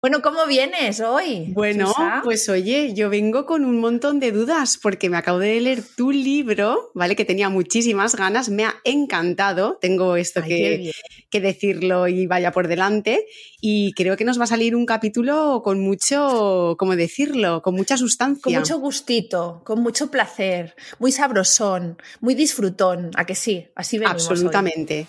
Bueno, ¿cómo vienes hoy? Bueno, pues oye, yo vengo con un montón de dudas porque me acabo de leer tu libro, ¿vale? Que tenía muchísimas ganas, me ha encantado, tengo esto que, que, decirlo y vaya por delante, y creo que nos va a salir un capítulo con mucho, ¿cómo decirlo? Con mucha sustancia. Con mucho gustito, con mucho placer, muy sabrosón, muy disfrutón, ¿a que sí? Así venimos Absolutamente.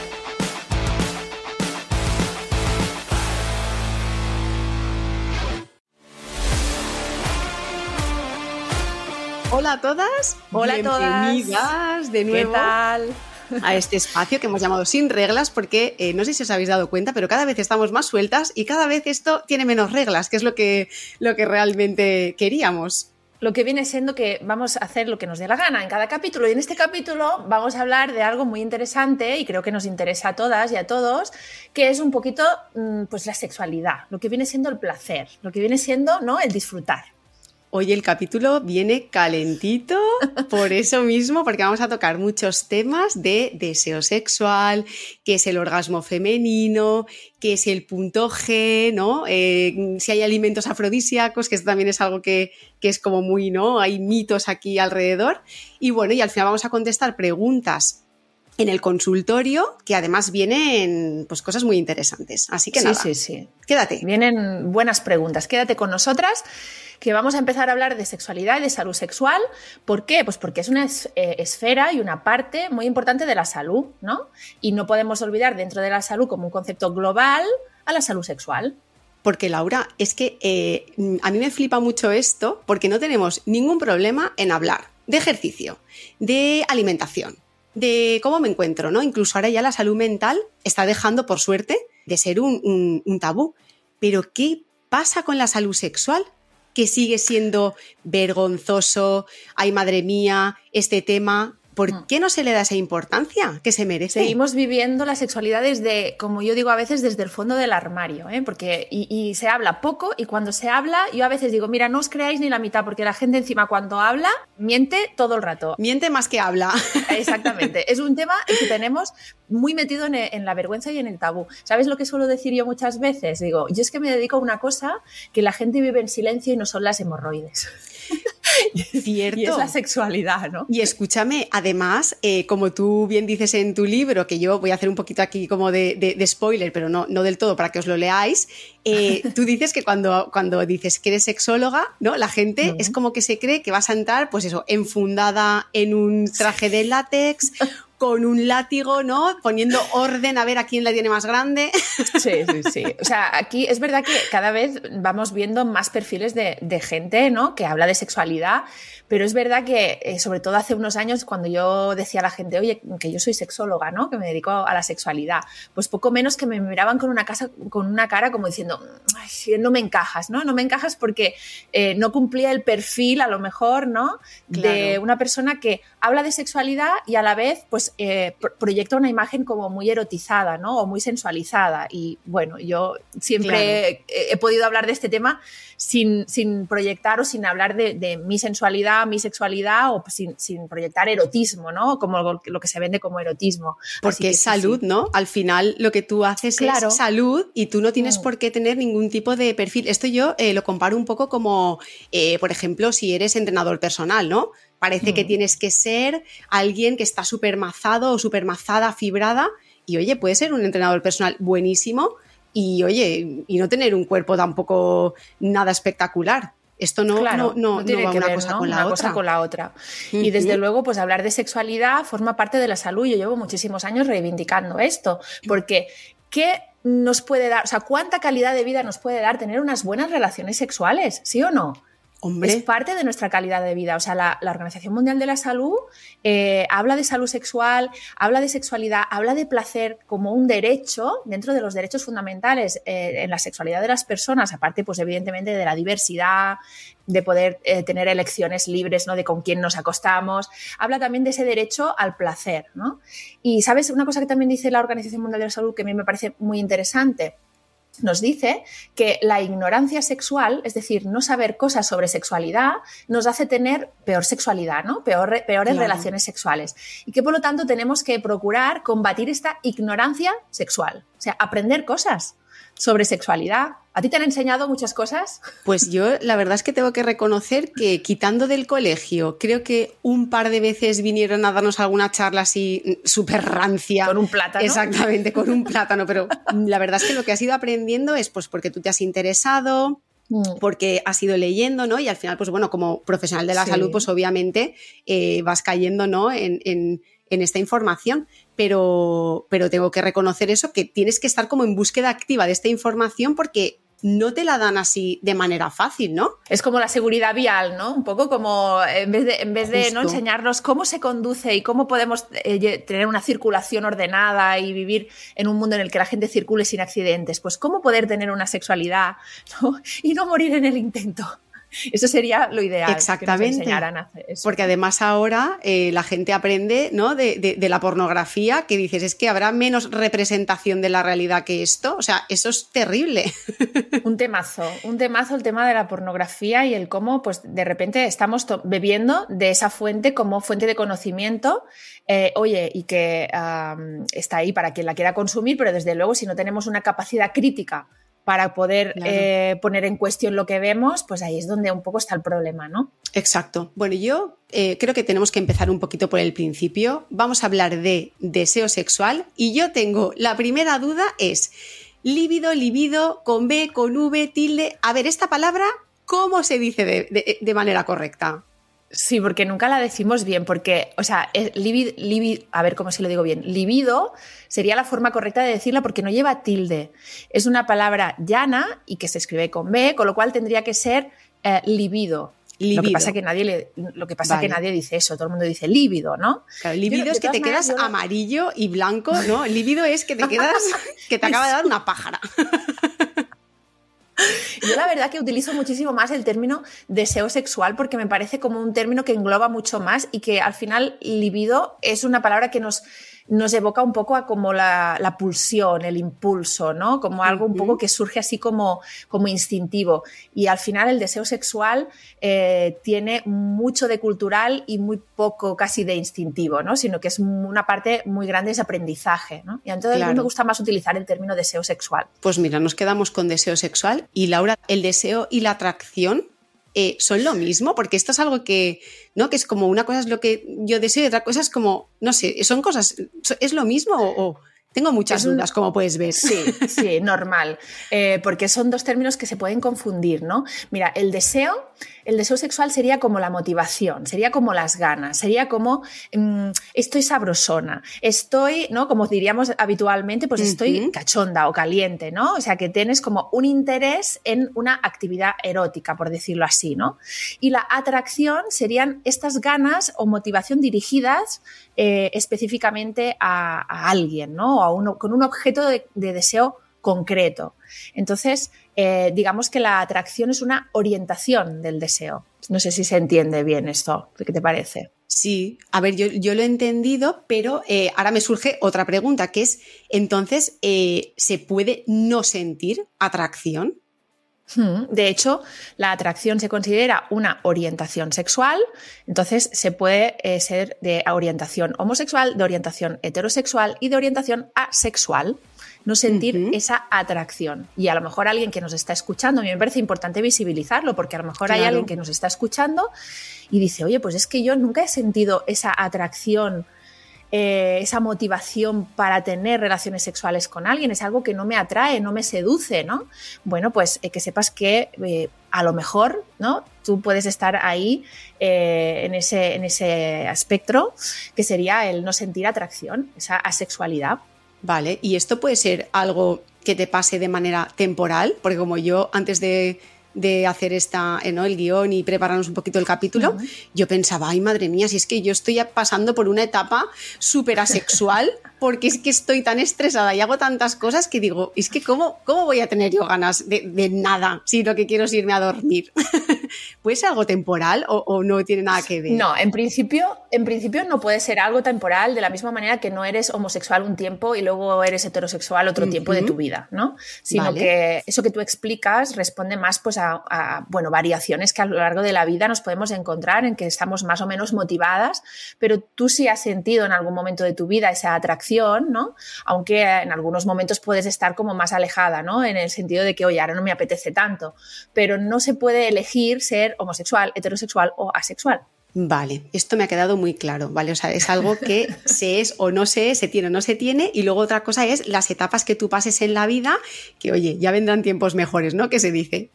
Hola a todas. Hola a todas. Bienvenidas de nuevo. a este espacio que hemos llamado Sin Reglas, porque eh, no sé si os habéis dado cuenta, pero cada vez estamos más sueltas y cada vez esto tiene menos reglas, que es lo que, lo que realmente queríamos. Lo que viene siendo que vamos a hacer lo que nos dé la gana en cada capítulo. Y en este capítulo vamos a hablar de algo muy interesante y creo que nos interesa a todas y a todos, que es un poquito mm, pues la sexualidad, lo que viene siendo el placer, lo que viene siendo ¿no? el disfrutar. Hoy el capítulo viene calentito por eso mismo, porque vamos a tocar muchos temas de deseo sexual, qué es el orgasmo femenino, qué es el punto G, ¿no? Eh, si hay alimentos afrodisíacos, que esto también es algo que, que, es como muy, ¿no? Hay mitos aquí alrededor. Y bueno, y al final vamos a contestar preguntas en el consultorio, que además vienen pues, cosas muy interesantes. Así que nada, sí, sí. quédate. Vienen buenas preguntas. Quédate con nosotras que vamos a empezar a hablar de sexualidad y de salud sexual. ¿Por qué? Pues porque es una eh, esfera y una parte muy importante de la salud, ¿no? Y no podemos olvidar dentro de la salud como un concepto global a la salud sexual. Porque Laura, es que eh, a mí me flipa mucho esto porque no tenemos ningún problema en hablar de ejercicio, de alimentación, de cómo me encuentro, ¿no? Incluso ahora ya la salud mental está dejando, por suerte, de ser un tabú. Pero ¿qué pasa con la salud sexual? que sigue siendo vergonzoso, ay madre mía, este tema, ¿Por mm. qué no se le da esa importancia que se merece? Seguimos viviendo la sexualidad desde, como yo digo a veces, desde el fondo del armario, ¿eh? porque y, se habla poco y cuando se habla, yo a veces digo, mira, no os creáis ni la mitad, porque la gente encima cuando habla miente todo el rato. Miente más que habla. Exactamente. es un tema que tenemos muy metido en, en, la vergüenza y en el tabú. ¿Sabes lo que suelo decir yo muchas veces? Digo, yo es que me dedico a una cosa que la gente vive en silencio y no son las hemorroides. Cierto. Y es la sexualidad, ¿no? Y escúchame, además, eh, como tú bien dices en tu libro, que yo voy a hacer un poquito aquí como de, spoiler, pero no, no del todo para que os lo leáis, eh, tú dices que cuando, cuando dices que eres sexóloga, ¿no? La gente es como que se cree que vas a entrar, pues eso, enfundada en un traje de látex con un látigo, ¿no? Poniendo orden a ver a quién la tiene más grande. Sí, sí, sí. O sea, aquí es verdad que cada vez vamos viendo más perfiles de, de gente, ¿no? Que habla de sexualidad, pero es verdad que, eh, sobre todo hace unos años, cuando yo decía a la gente, oye, que yo soy sexóloga, ¿no? Que me dedico a la sexualidad, pues poco menos que me miraban con una, casa, con una cara como diciendo, Ay, no me encajas, ¿no? No me encajas porque eh, no cumplía el perfil, a lo mejor, ¿no? De una persona que habla de sexualidad y a la vez, pues, eh, proyecta una imagen como muy erotizada, ¿no? O muy sensualizada. Y bueno, yo siempre he, podido hablar de este tema sin, sin proyectar o sin hablar de, de mi sensualidad mi sexualidad o sin, proyectar erotismo, ¿no? Como lo, que se vende como erotismo. Porque es salud, ¿no? Al final lo que tú haces es salud y tú no tienes mm. por qué tener ningún tipo de perfil. Esto yo eh, lo comparo un poco como, eh, por ejemplo, si eres entrenador personal, ¿no? Parece que mm. tienes que ser alguien que está súper mazado o súper mazada, fibrada. Y oye, puede ser un entrenador personal buenísimo y oye, y no tener un cuerpo tampoco nada espectacular. Esto no, no, no, tiene que una, ver, cosa, Con la cosa con la otra. Y desde luego, pues hablar de sexualidad forma parte de la salud. Yo llevo muchísimos años reivindicando esto, porque ¿qué nos puede dar, o sea, cuánta calidad de vida nos puede dar tener unas buenas relaciones sexuales, sí o no? Es parte de nuestra calidad de vida. O sea, la, la Organización Mundial de la Salud eh, habla de salud sexual, habla de sexualidad, habla de placer como un derecho dentro de los derechos fundamentales eh, en la sexualidad de las personas, aparte, pues evidentemente de la diversidad, de poder eh, tener elecciones libres, ¿no? De con quién nos acostamos. Habla también de ese derecho al placer, ¿no? Y sabes, una cosa que también dice la Organización Mundial de la Salud que a mí me parece muy interesante nos dice que la ignorancia sexual, es decir, no saber cosas sobre sexualidad, nos hace tener peor sexualidad, ¿no? Peor, peores Claro. relaciones sexuales. Y que por lo tanto tenemos que procurar combatir esta ignorancia sexual. O sea, aprender cosas sobre sexualidad. ¿A ti te han enseñado muchas cosas? Pues yo la verdad es que tengo que reconocer que quitando del colegio, creo que un par de veces vinieron a darnos alguna charla así súper rancia. Con un plátano. Exactamente, con un plátano, pero la verdad es que lo que has ido aprendiendo es pues porque tú te has interesado, Mm. porque has ido leyendo, ¿no? Y al final, pues bueno, como profesional de la Sí. salud, pues obviamente eh, vas cayendo, ¿no? En, en- en esta información, pero, pero tengo que reconocer eso, que tienes que estar como en búsqueda activa de esta información porque no te la dan así de manera fácil, ¿no? Es como la seguridad vial, ¿no? Un poco como en vez de, en vez de ¿no? Enseñarnos cómo se conduce y cómo podemos eh, tener una circulación ordenada y vivir en un mundo en el que la gente circule sin accidentes, pues cómo poder tener una sexualidad ¿no? y no morir en el intento. Eso sería lo ideal. Que Exactamente. nos enseñaran a hacer eso. Porque además ahora eh, la gente aprende ¿no? de, de- de la pornografía que dices, es que habrá menos representación de la realidad que esto. O sea, eso es terrible. Un temazo, un temazo el tema de la pornografía y el cómo, pues de repente estamos bebiendo de esa fuente como fuente de conocimiento, eh, oye, y que está ahí para quien la quiera consumir, pero desde luego si no tenemos una capacidad crítica para poder Claro. eh, poner en cuestión lo que vemos, pues ahí es donde un poco está el problema, ¿no? Exacto. Bueno, yo eh, creo que tenemos que empezar un poquito por el principio. Vamos a hablar de deseo sexual y yo tengo, la primera duda es líbido, libido, con B, con V, tilde. A ver, esta palabra, ¿cómo se dice de, de- de manera correcta? Sí, porque nunca la decimos bien, porque, o sea, es libi- libi- a ver cómo se lo digo bien, libido sería la forma correcta de decirla porque no lleva tilde. Es una palabra llana y que se escribe con B, con lo cual tendría que ser eh, libido. Lo que Libido. pasa que nadie le, lo que pasa Vale. que nadie dice eso, todo el mundo dice líbido, ¿no? Claro, de es que te quedas yo- amarillo y blanco, ¿no? Líbido es que te quedas, que te acaba de dar una pájara. Yo la verdad que utilizo muchísimo más el término deseo sexual porque me parece como un término que engloba mucho más y que al final libido es una palabra que nos, nos evoca un poco a como la, la pulsión, el impulso, ¿no? Como algo un poco que surge así como, como instintivo. Y al final el deseo sexual eh, tiene mucho de cultural y muy poco casi de instintivo, ¿no? Sino que es una parte muy grande de ese aprendizaje, ¿no? Y entonces a mí Claro. me gusta más utilizar el término deseo sexual. Pues mira, nos quedamos con deseo sexual. Y Laura, ¿el deseo y la atracción eh, son lo mismo? Porque esto es algo que, ¿no? Que es como una cosa es lo que yo deseo y otra cosa es como, no sé, son cosas, ¿es lo mismo o, o- tengo muchas un- dudas, como puedes ver? Sí, sí, normal. Eh, porque son dos términos que se pueden confundir, ¿no? Mira, el deseo, el deseo sexual sería como la motivación, sería como las ganas, sería como mm, estoy sabrosona, estoy, ¿no? Como diríamos habitualmente, pues estoy cachonda o caliente, ¿no? O sea, que tienes como un interés en una actividad erótica, por decirlo así, ¿no? Y la atracción serían estas ganas o motivación dirigidas eh, específicamente a, alguien, ¿no? O a uno, con un objeto de, de deseo concreto. Entonces, eh, digamos que la atracción es una orientación del deseo. No sé si se entiende bien esto. ¿Qué te parece? Sí, a ver, yo, lo he entendido, pero eh, ahora me surge otra pregunta, que es, entonces, ¿se puede no sentir atracción? De hecho, la atracción se considera una orientación sexual, entonces se puede eh, ser de orientación homosexual, de orientación heterosexual y de orientación asexual. No sentir esa atracción. Y a lo mejor alguien que nos está escuchando, a mí me parece importante visibilizarlo, porque a lo mejor hay alguien que nos está escuchando y dice, oye, pues es que yo nunca he sentido esa atracción eh, esa motivación para tener relaciones sexuales con alguien, es algo que no me atrae, no me seduce, ¿no? Bueno, pues eh, que sepas que eh, a lo mejor, ¿no? Tú puedes estar ahí en, ese, en ese espectro que sería el no sentir atracción, esa asexualidad. Vale, y esto puede ser algo que te pase de manera temporal, porque como yo antes de, de hacer esta, eh, ¿no? el guion y prepararnos un poquito el capítulo, yo pensaba, ay madre mía, si es que yo estoy pasando por una etapa súper asexual, porque es que estoy tan estresada y hago tantas cosas que digo, es que cómo, cómo voy a tener yo ganas de, de nada si lo que quiero es irme a dormir. ¿Puede ser algo temporal o, o, no tiene nada que ver? No, en principio, en principio no puede ser algo temporal de la misma manera que no eres homosexual un tiempo y luego eres heterosexual otro uh -huh. tiempo de tu vida, ¿no? Sino vale. que eso que tú explicas responde más pues a, a, bueno, variaciones que a lo largo de la vida nos podemos encontrar en que estamos más o menos motivadas, pero tú sí has sentido en algún momento de tu vida esa atracción, ¿no? Aunque en algunos momentos puedes estar como más alejada, ¿no? En el sentido de que, oye, ahora no me apetece tanto, pero no se puede elegir ser homosexual, heterosexual o asexual. Vale, esto me ha quedado muy claro, ¿vale? O sea, es algo que se es o no se es, se tiene o no se tiene, y luego otra cosa es las etapas que tú pases en la vida, que oye, ya vendrán tiempos mejores, ¿no? Que se dice.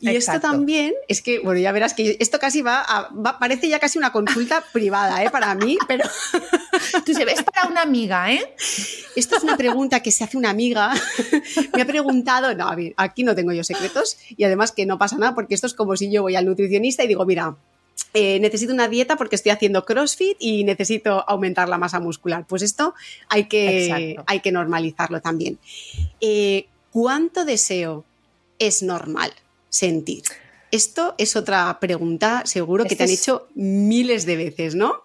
Y Exacto. esto también es que, bueno, ya verás que esto casi va, a, va parece ya casi una consulta privada, ¿eh? Para mí, pero... Tú se ves para una amiga, ¿eh? Esto es una pregunta que se hace una amiga. me ha preguntado, no, a ver, aquí no tengo yo secretos, y además que no pasa nada, porque esto es como si yo voy al nutricionista y digo, mira, eh, necesito una dieta porque estoy haciendo CrossFit y necesito aumentar la masa muscular. Pues esto hay que, hay que normalizarlo también. Eh, ¿Cuánto deseo es normal sentir? Esto es otra pregunta, seguro que este te han es... hecho miles de veces, ¿no?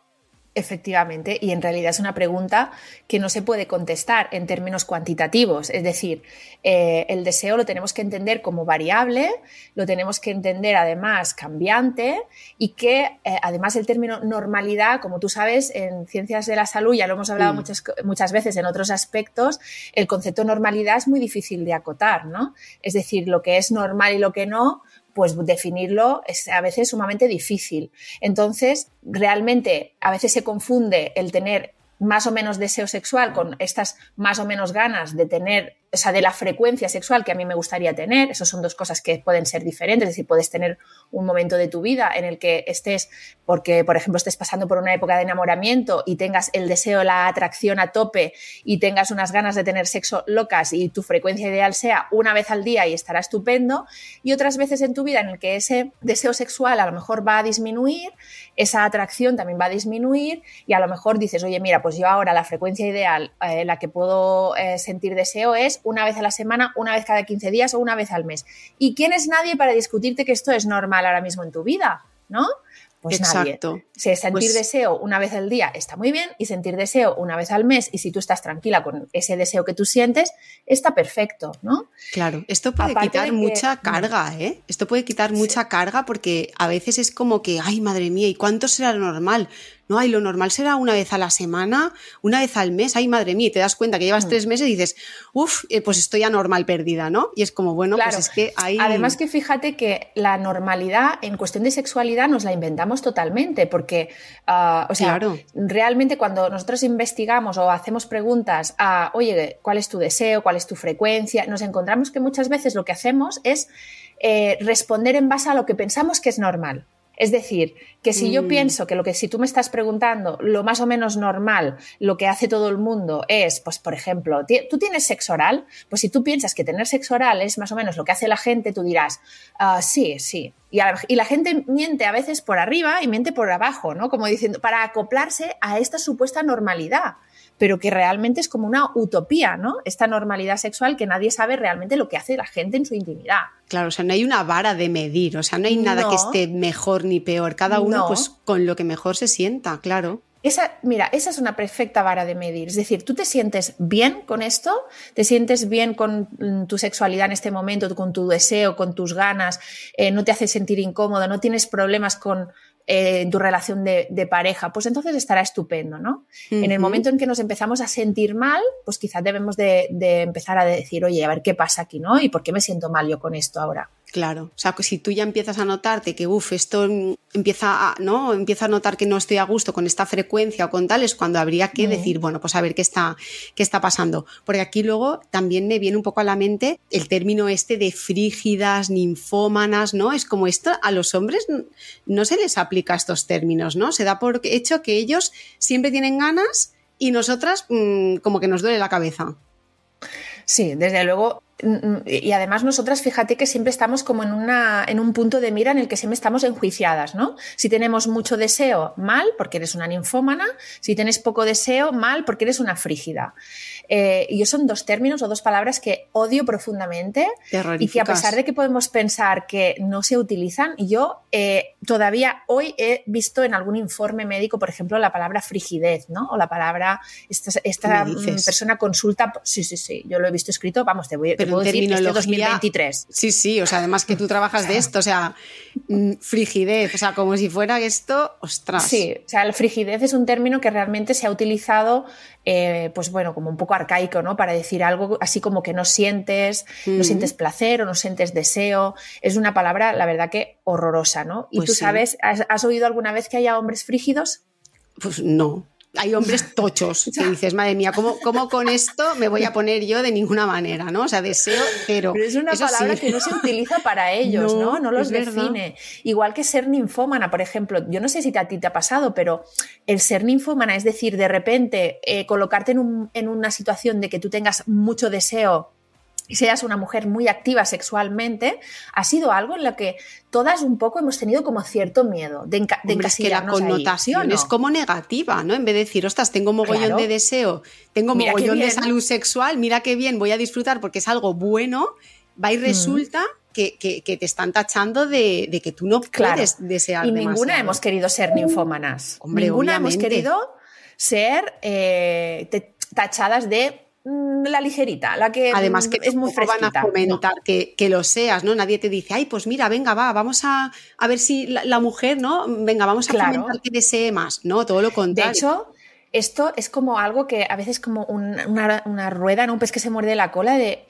Efectivamente, y en realidad es una pregunta que no se puede contestar en términos cuantitativos. Es decir, eh, el deseo lo tenemos que entender como variable, lo tenemos que entender además cambiante y que eh, además el término normalidad, como tú sabes, en ciencias de la salud, ya lo hemos hablado muchas, muchas veces en otros aspectos, el concepto normalidad es muy difícil de acotar, ¿no? Es decir, lo que es normal y lo que no, pues definirlo es a veces sumamente difícil. Entonces, realmente a veces se confunde el tener más o menos deseo sexual con estas más o menos ganas de tener o sea, de la frecuencia sexual que a mí me gustaría tener. Esas son dos cosas que pueden ser diferentes. Es decir, puedes tener un momento de tu vida en el que estés, porque, por ejemplo, estés pasando por una época de enamoramiento y tengas el deseo, la atracción a tope y tengas unas ganas de tener sexo locas y tu frecuencia ideal sea una vez al día y estará estupendo. Y otras veces en tu vida en el que ese deseo sexual a lo mejor va a disminuir, esa atracción también va a disminuir y a lo mejor dices, oye, mira, pues yo ahora la frecuencia ideal, eh, la que puedo eh, sentir deseo es una vez a la semana, una vez cada 15 días o una vez al mes. ¿Y quién es nadie para discutirte que esto es normal ahora mismo en tu vida? ¿No? Pues Exacto. nadie. Si sentir pues... deseo una vez al día está muy bien y sentir deseo una vez al mes y si tú estás tranquila con ese deseo que tú sientes, está perfecto, ¿no? Claro, esto puede Aparte quitar que... mucha carga, ¿eh? Esto puede quitar sí. mucha carga porque a veces es como que, ay, madre mía, ¿y cuánto será normal? No, ay, lo normal será una vez a la semana, una vez al mes, ay, madre mía, y te das cuenta que llevas mm. tres meses y dices, uff, eh, pues estoy anormal perdida, ¿no? Y es como, bueno, claro. pues es que hay... Además que fíjate que la normalidad en cuestión de sexualidad nos la inventamos totalmente, porque, uh, o sea, claro. realmente cuando nosotros investigamos o hacemos preguntas a, oye, ¿cuál es tu deseo? ¿Cuál es tu frecuencia? Nos encontramos que muchas veces lo que hacemos es eh, responder en base a lo que pensamos que es normal. Es decir, que si mm. yo pienso que lo que si tú me estás preguntando, lo más o menos normal, lo que hace todo el mundo es, pues, por ejemplo, ¿tú tienes sexo oral? Pues si tú piensas que tener sexo oral es más o menos lo que hace la gente, tú dirás, uh, sí, sí. Y, a, y, la gente miente a veces por arriba y miente por abajo, ¿no? Como diciendo, para acoplarse a esta supuesta normalidad pero que realmente es como una utopía, ¿no? Esta normalidad sexual que nadie sabe realmente lo que hace la gente en su intimidad. Claro, o sea, no hay una vara de medir, o sea, no hay nada no, que esté mejor ni peor, cada uno no. pues con lo que mejor se sienta, claro. Esa, mira, esa es una perfecta vara de medir. Es decir, tú te sientes bien con esto, te sientes bien con mm, tu sexualidad en este momento, con tu deseo, con tus ganas, eh, no te hace sentir incómodo, no tienes problemas con, eh, en tu relación de, de, pareja, pues entonces estará estupendo, ¿no? Uh -huh. En el momento en que nos empezamos a sentir mal, pues quizás debemos de, de, empezar a decir, oye, a ver qué pasa aquí, ¿no? ¿Y por qué me siento mal yo con esto ahora? Claro, o sea, si tú ya empiezas a notarte que, uff, esto empieza a, ¿no? Empieza a notar que no estoy a gusto con esta frecuencia o con tal, es cuando habría que decir, bueno, pues a ver qué está, qué está pasando. Porque aquí luego también me viene un poco a la mente el término este de frígidas, ninfómanas, ¿no? Es como esto, a los hombres no se les aplica estos términos, ¿no? Se da por hecho que ellos siempre tienen ganas y nosotras mmm, como que nos duele la cabeza. Sí, desde luego Mm, y además nosotras, fíjate que siempre estamos como en, una, en un punto de mira en el que siempre estamos enjuiciadas, ¿no? Si tenemos mucho deseo, mal, porque eres una ninfómana. Si tienes poco deseo, mal, porque eres una frígida. Eh, y son dos términos o dos palabras que odio profundamente y que a pesar de que podemos pensar que no se utilizan, yo eh, todavía hoy he visto en algún informe médico, por ejemplo, la palabra frigidez, ¿no? O la palabra, esta, esta persona consulta, sí, sí, sí, yo lo he visto escrito, vamos, te voy, te puedo decir que este 2023. Sí, sí, o sea, además que tú trabajas de esto, o sea, mm, frigidez, o sea, como si fuera esto, ostras. Sí, o sea, la frigidez es un término que realmente se ha utilizado eh, pues bueno, como un poco arcaico, ¿no? Para decir algo así como que no sientes, no sientes placer o no sientes deseo. Es una palabra, la verdad que horrorosa, ¿no? Y Pues tú sí. sabes, ¿has, has oído alguna vez que haya hombres frígidos? Pues no. Hay hombres tochos que dices, madre mía, ¿cómo, ¿cómo con esto me voy a poner yo de ninguna manera? ¿no? O sea, deseo cero. Pero es una Eso palabra sí. que no se utiliza para ellos, No, ¿no? No, los verdad. define. Igual que ser ninfómana, por ejemplo. Yo no sé si a ti te ha pasado, pero el ser ninfómana, es decir, de repente eh, colocarte en, un- en una situación de que tú tengas mucho deseo y seas una mujer muy activa sexualmente, ha sido algo en lo que todas un poco hemos tenido como cierto miedo de, enca- de Hombre, es que la encasillarnos ahí, connotación ¿sí o no? es como negativa, ¿no? En vez de decir, ostras, tengo mogollón Claro. de deseo, tengo Mira mogollón de salud sexual, mira qué bien, voy a disfrutar porque es algo bueno, va y Mm. resulta que, que- que te están tachando de, de que tú no Claro. puedes desear Y ninguna demasiado. hemos querido ser ninfómanas. Hombre, ninguna hemos querido ser eh, tachadas de la ligerita, la que Además que mm, es muy tampoco van fresquita. a fomentar que, que lo seas, ¿no? Nadie te dice, ay, pues mira, venga, va, vamos a, a ver si la, la mujer, ¿no? Venga, vamos a Claro. fomentar que desee más, ¿no? Todo lo De contrario. hecho, esto es como algo que a veces como un- una, rueda, ¿no? un pez que se muerde la cola de,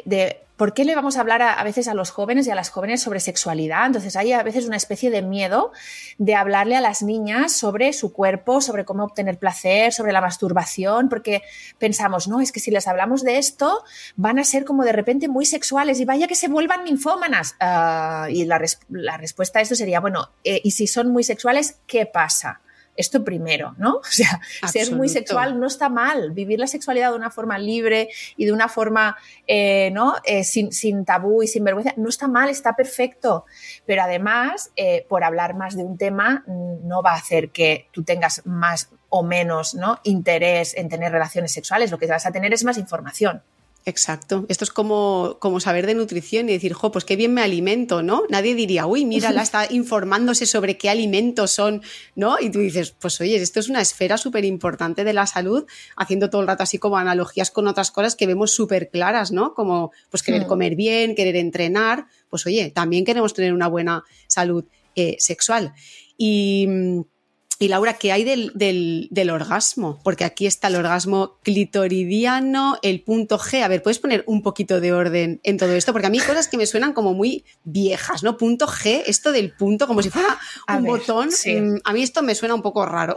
por qué le vamos a hablar a, a veces a los jóvenes y a las jóvenes sobre sexualidad. Entonces hay a veces una especie de miedo de hablarle a las niñas sobre su cuerpo, sobre cómo obtener placer, sobre la masturbación, porque pensamos, no, es que si les hablamos de esto van a ser como de repente muy sexuales y vaya que se vuelvan ninfómanas. Ah, y la, res- la respuesta a esto sería, bueno, eh, y si son muy sexuales, ¿qué pasa? Esto primero, ¿no? O sea, ser muy sexual no está mal. Vivir la sexualidad de una forma libre y de una forma, eh, ¿no? Eh, sin, sin tabú y sin vergüenza, no está mal, está perfecto. Pero además, eh, por hablar más de un tema, mm, no va a hacer que tú tengas más o menos ¿no? interés en tener relaciones sexuales. Lo que vas a tener es más información. Exacto. Esto es como, como saber de nutrición y decir, jo, pues qué bien me alimento, ¿no? Nadie diría, uy, mira, la está informándose sobre qué alimentos son, ¿no? Y tú dices, pues oye, esto es una esfera súper importante de la salud, haciendo todo el rato así como analogías con otras cosas que vemos súper claras, ¿no? Como pues querer Mm. comer bien, querer entrenar, pues oye, también queremos tener una buena salud eh, sexual. Y. y Laura, ¿qué hay del, del- del orgasmo? Porque aquí está el orgasmo clitoridiano, el punto G. A ver, ¿puedes poner un poquito de orden en todo esto? Porque a mí hay cosas que me suenan como muy viejas, ¿no? Punto G, esto del punto, como si fuera A un ver, botón. sí. mm, A mí esto me suena un poco raro.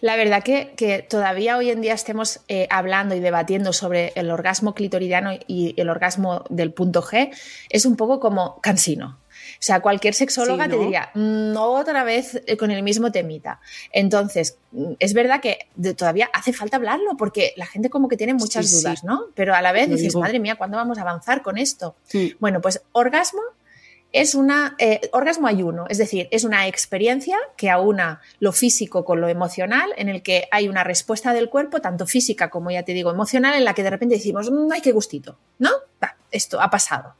La verdad que, que todavía hoy en día estemos eh, hablando y debatiendo sobre el orgasmo clitoridiano y el orgasmo del punto G es un poco como cansino. O sea, cualquier sexóloga Sí, te ¿no? diría, "Mm, otra vez eh, con el mismo temita. Entonces, mm, es verdad que todavía hace falta hablarlo porque la gente como que tiene muchas Sí, sí. dudas, ¿no? Pero a la vez Lo dices, digo. madre mía, ¿cuándo vamos a avanzar con esto? Bueno, pues orgasmo es una eh, orgasmo ayuno, es decir, es una experiencia que aúna lo físico con lo emocional, en el que hay una respuesta del cuerpo, tanto física como ya te digo emocional, en la que de repente decimos, "Mm, ay, qué gustito, ¿no? Va, esto ha pasado.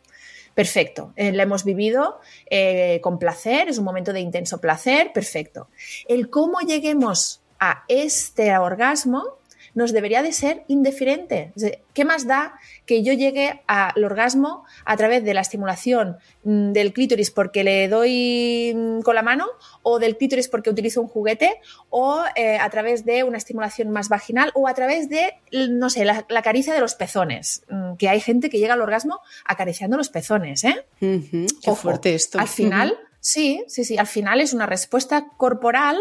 Perfecto, eh, la hemos vivido eh, con placer, es un momento de intenso placer, perfecto. El cómo lleguemos a este orgasmo nos debería de ser indiferente. ¿Qué más da que yo llegue al orgasmo a través de la estimulación mm, del clítoris porque le doy mm, con la mano o del clítoris porque utilizo un juguete o eh, a través de una estimulación más vaginal o a través de, no sé, la, la caricia de los pezones? Mm, Que hay gente que llega al orgasmo acariciando los pezones, ¿eh? Qué Ojo, fuerte esto. Al final, sí, sí, sí, al final es una respuesta corporal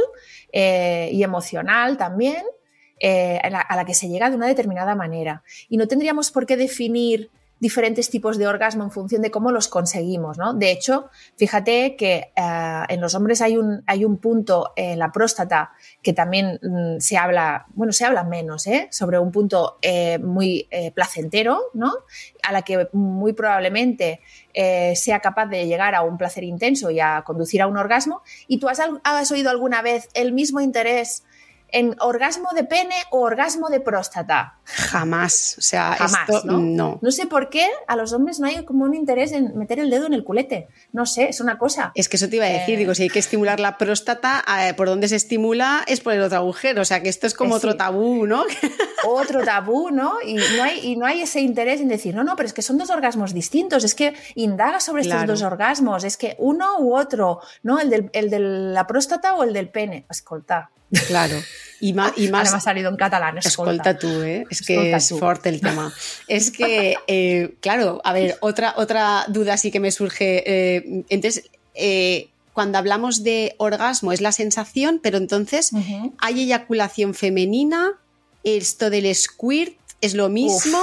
eh, y emocional también eh, a, la, que se llega de una determinada manera. Y no tendríamos por qué definir diferentes tipos de orgasmo en función de cómo los conseguimos, ¿no? De hecho, fíjate que eh, en los hombres hay un, hay un punto en la próstata que también mm, se habla, bueno, se habla menos, ¿eh? Sobre un punto muy placentero, ¿no? A la que muy probablemente sea capaz de llegar a un placer intenso y a conducir a un orgasmo. ¿Y tú has, has oído alguna vez el mismo interés en orgasmo de pene o orgasmo de próstata? Jamás. O sea, Jamás, esto ¿no? no. No sé por qué a los hombres no hay como un interés en meter el dedo en el culete. No sé, es una cosa. Es que eso te iba a decir, Eh. digo, si hay que estimular la próstata, eh, por donde se estimula es por el otro agujero, o sea que esto es como Eh, otro tabú, ¿no? Otro tabú, ¿no? Y no, hay, y no hay ese interés en decir, no, no, pero es que son dos orgasmos distintos, es que indaga sobre estos dos orgasmos, es que uno u otro, ¿no? El, del, el de la próstata o el del pene. Escolta. Claro. Y más, y Ahora más me ha salido en catalán, escolta. Escolta tú, ¿eh? Es que Escolta es tú. fuerte el tema. Es que, eh, claro, a ver, otra, otra duda sí que me surge. eh, entonces, eh, cuando hablamos de orgasmo es la sensación, pero entonces, Ujú. ¿hay eyaculación femenina? ¿Esto del squirt es lo mismo?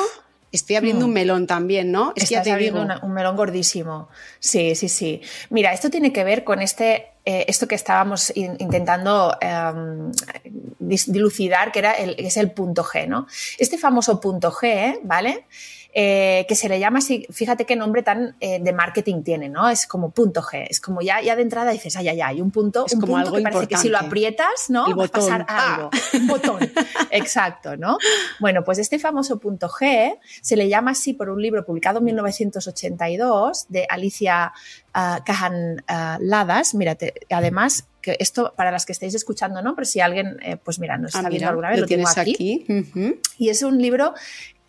Estoy abriendo Mm. un melón también, ¿no? Es que ya Estás te abriendo digo. una- un melón gordísimo. Sí, sí, sí. Mira, esto tiene que ver con este, eh, esto que estábamos in- intentando em, dilucidar, que era el, es el punto G, ¿no? Este famoso punto G, ¿vale? Eh, que se le llama así, fíjate qué nombre tan eh, de marketing tiene, ¿no? Es como punto G, es como ya, ya de entrada dices, ay, ay, ay, un punto, Es un como punto algo que parece que si lo importante. aprietas, ¿no? Va a pasar. ¡Ah! algo. Un botón. Exacto, ¿no? Bueno, pues este famoso punto G se le llama así por un libro publicado en 1982 de Alicia Cajan ah, Ladas. Mírate, además, que esto para las que estáis escuchando, ¿no? Pero si alguien, eh, pues mira, Ah, está viendo alguna vez, lo lo, tengo tienes aquí. Y es un libro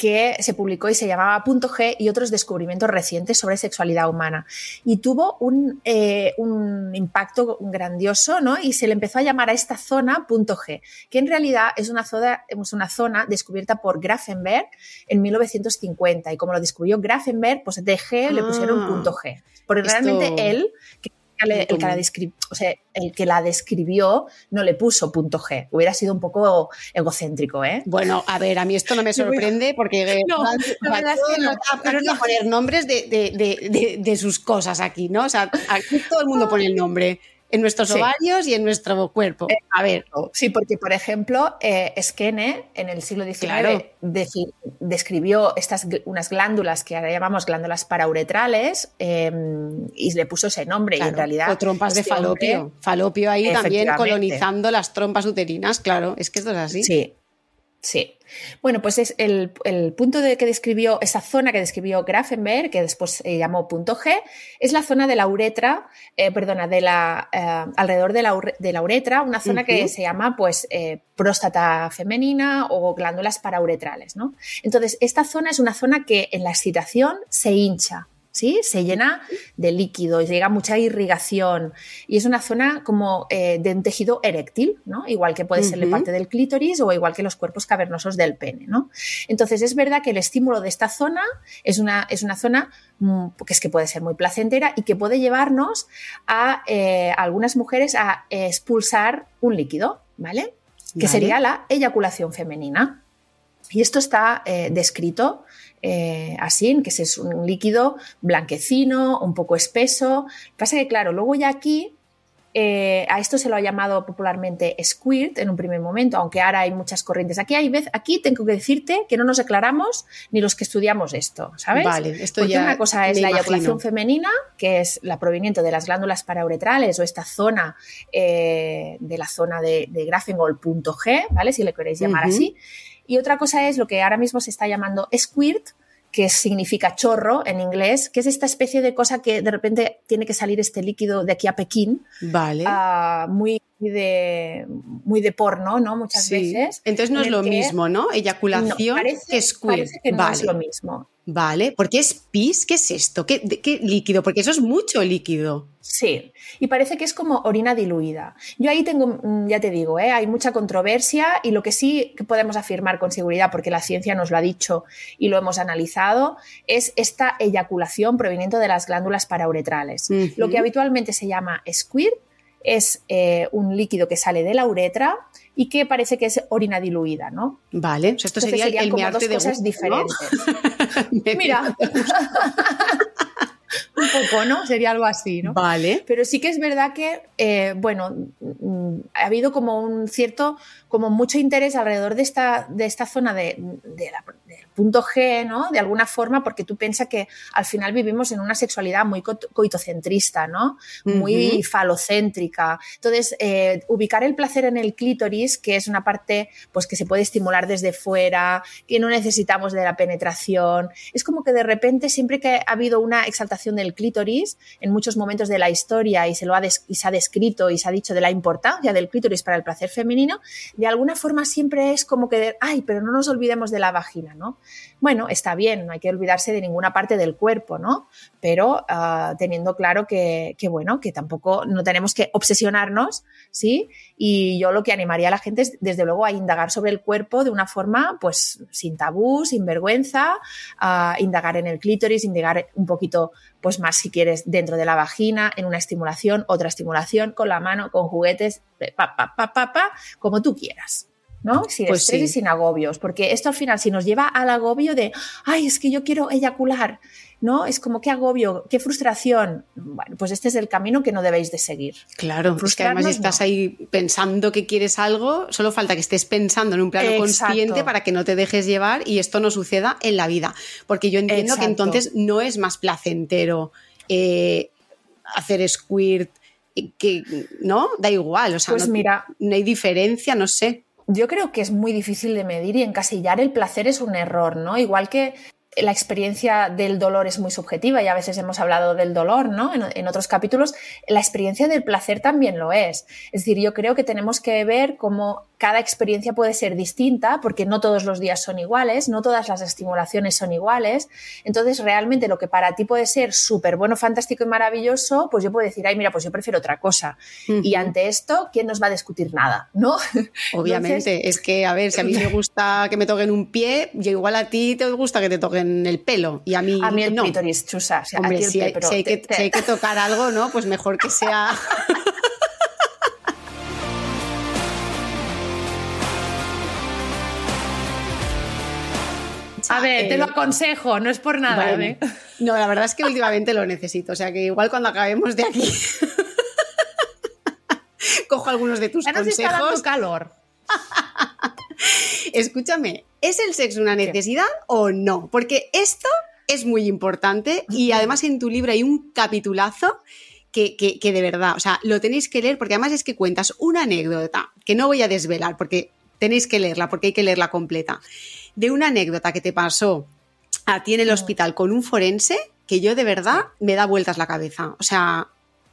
que se publicó y se llamaba Punto G y otros descubrimientos recientes sobre sexualidad humana. Y tuvo un, eh, un impacto grandioso, ¿no? Y se le empezó a llamar a esta zona Punto G, que en realidad es una zona, es una zona descubierta por Grafenberg en 1950. Y como lo descubrió Grafenberg, pues de G le pusieron Ah. Punto G. Porque Esto- realmente él, que- el, que la común. descri- o sea, el que la describió, no le puso punto G. Hubiera sido un poco egocéntrico, ¿eh? Bueno, a ver, a mí esto no me sorprende porque eh, No, van- van no, a- pero aquí no. a poner nombres de, de- de- de- de sus cosas aquí, ¿no? O sea, aquí todo el mundo pone el nombre en nuestros Sí. ovarios y en nuestro cuerpo. A ver, Sí, porque, por ejemplo, eh, Skene en el siglo XIX Claro. describió estas, unas glándulas que ahora llamamos glándulas parauretrales eh, y le puso ese nombre. y en realidad. o trompas de este hombre- falopio. Falopio ahí también colonizando las trompas uterinas, claro, es que esto es así. Sí, sí. Bueno, pues es el, el punto de que describió, esa zona que describió Grafenberg, que después se llamó punto G, es la zona de la uretra, eh, perdona, de la, eh, alrededor de la, de la uretra, una zona que se llama pues eh, próstata femenina o glándulas parauretrales, ¿no? Entonces, esta zona es una zona que en la excitación se hincha. ¿Sí? Se llena de líquido, llega mucha irrigación y es una zona como eh, de un tejido eréctil, ¿no? Igual que puede ser Ujú. parte del clítoris o igual que los cuerpos cavernosos del pene, ¿no? Entonces es verdad que el estímulo de esta zona es una, es una zona mm, que es que puede ser muy placentera y que puede llevarnos a eh, algunas mujeres a eh, expulsar un líquido, ¿vale? Que Vale. sería la eyaculación femenina. Y esto está eh, descrito eh, así, que es un líquido blanquecino, un poco espeso. Pasa que, claro, luego ya aquí eh, a esto se lo ha llamado popularmente squirt en un primer momento, aunque ahora hay muchas corrientes. Aquí hay vez, aquí tengo que decirte que no nos aclaramos ni los que estudiamos esto, ¿sabes? Vale, esto Porque ya una cosa es la imagino. eyaculación femenina, que es la proveniente de las glándulas parauretrales o esta zona eh, de la zona de, de Grafengold punto G, ¿vale? Si le queréis llamar así. Y otra cosa es lo que ahora mismo se está llamando squirt, que significa chorro en inglés, que es esta especie de cosa que de repente tiene que salir este líquido de aquí a Pekín, Vale. ah, muy de muy de porno, ¿no? Muchas Sí. veces. Entonces no en es lo que- mismo, ¿no? No, Eyaculación parece, que squirt. parece que no vale. es lo mismo. Vale, ¿por qué es pis? ¿Qué es esto? ¿Qué, líquido? Porque eso es mucho líquido. Sí, y parece que es como orina diluida. Yo ahí tengo, mm, ya te digo, ¿eh? hay mucha controversia y lo que sí que podemos afirmar con seguridad, porque la ciencia nos lo ha dicho y lo hemos analizado, es esta eyaculación proveniente de las glándulas parauretrales. Lo que habitualmente se llama squirt es eh, un líquido que sale de la uretra y que parece que es orina diluida, ¿no? Vale, o sea, esto Entonces sería serían el como dos de cosas gusto, ¿no? diferentes. Mira, un poco, ¿no? Sería algo así, ¿no? Vale. Pero sí que es verdad que, eh, bueno, mm, ha habido como un cierto, como mucho interés alrededor de esta, de esta zona de, de la- del punto G, ¿no? De alguna forma, porque tú piensas que al final vivimos en una sexualidad muy co- coitocentrista, ¿no? Muy Ujú. falocéntrica. Entonces, eh, ubicar el placer en el clítoris, que es una parte pues, que se puede estimular desde fuera, que no necesitamos de la penetración, es como que de repente, siempre que ha habido una exaltación del clítoris, en muchos momentos de la historia, y se, lo ha y se ha descrito y se ha dicho de la importancia del clítoris para el placer femenino, de alguna forma siempre es como que, ay, pero no nos olvidemos de la vagina, ¿no? Bueno, está bien, no hay que olvidarse de ninguna parte del cuerpo, ¿no? Pero ah, teniendo claro que, que, bueno, que tampoco no tenemos que obsesionarnos, ¿sí? Y yo lo que animaría a la gente es, desde luego, a indagar sobre el cuerpo de una forma, pues, sin tabú, sin vergüenza, a indagar en el clítoris, indagar un poquito, pues, más si quieres, dentro de la vagina, en una estimulación, otra estimulación, con la mano, con juguetes, pa, pa, pa, pa, pa, como tú quieras. ¿No? Sin Pues estrés sí. y sin agobios, porque esto al final si nos lleva al agobio de, ay, es que yo quiero eyacular, ¿no? Es como qué agobio, qué frustración. Bueno, pues este es el camino que no debéis de seguir. Claro, es que además estás no. ahí pensando que quieres algo, solo falta que estés pensando en un plano Exacto. consciente para que no te dejes llevar y esto no suceda en la vida. Porque yo entiendo que entonces no es más placentero eh, hacer squirt, eh, que no, da igual, o sea, Pues no, mira, no hay diferencia, no sé. Yo creo que es muy difícil de medir y encasillar el placer es un error, ¿no? Igual que la experiencia del dolor es muy subjetiva y a veces hemos hablado del dolor, ¿no? En, otros capítulos, la experiencia del placer también lo es. Es decir, yo creo que tenemos que ver cómo cada experiencia puede ser distinta porque no todos los días son iguales, no todas las estimulaciones son iguales. Entonces, realmente lo que para ti puede ser súper bueno, fantástico y maravilloso, pues yo puedo decir, ay, mira, pues yo prefiero otra cosa. Y ante esto, ¿quién nos va a discutir nada? ¿No? Obviamente, Entonces- es que, a ver, si a mí me gusta que me toquen un pie, yo igual a ti te gusta que te toquen el pelo y a mí A mí el no. chusa. O sea, a ti el si pie, hay, pero si hay te- que, te- si hay que tocar algo, ¿no? Pues mejor que sea... A ver, te Eh, lo aconsejo, no es por nada. Bueno, ¿eh? No, la verdad es que últimamente lo necesito. O sea que igual cuando acabemos de aquí cojo algunos de tus Ya nos está dando consejos. calor. Escúchame, ¿es el sexo una necesidad o no? Porque esto es muy importante y además en tu libro hay un capitulazo que, que- que de verdad, o sea, lo tenéis que leer porque además es que cuentas una anécdota que no voy a desvelar porque tenéis que leerla, porque hay que leerla completa, de una anécdota que te pasó a ti en el hospital con un forense que yo de verdad me da vueltas la cabeza. O sea,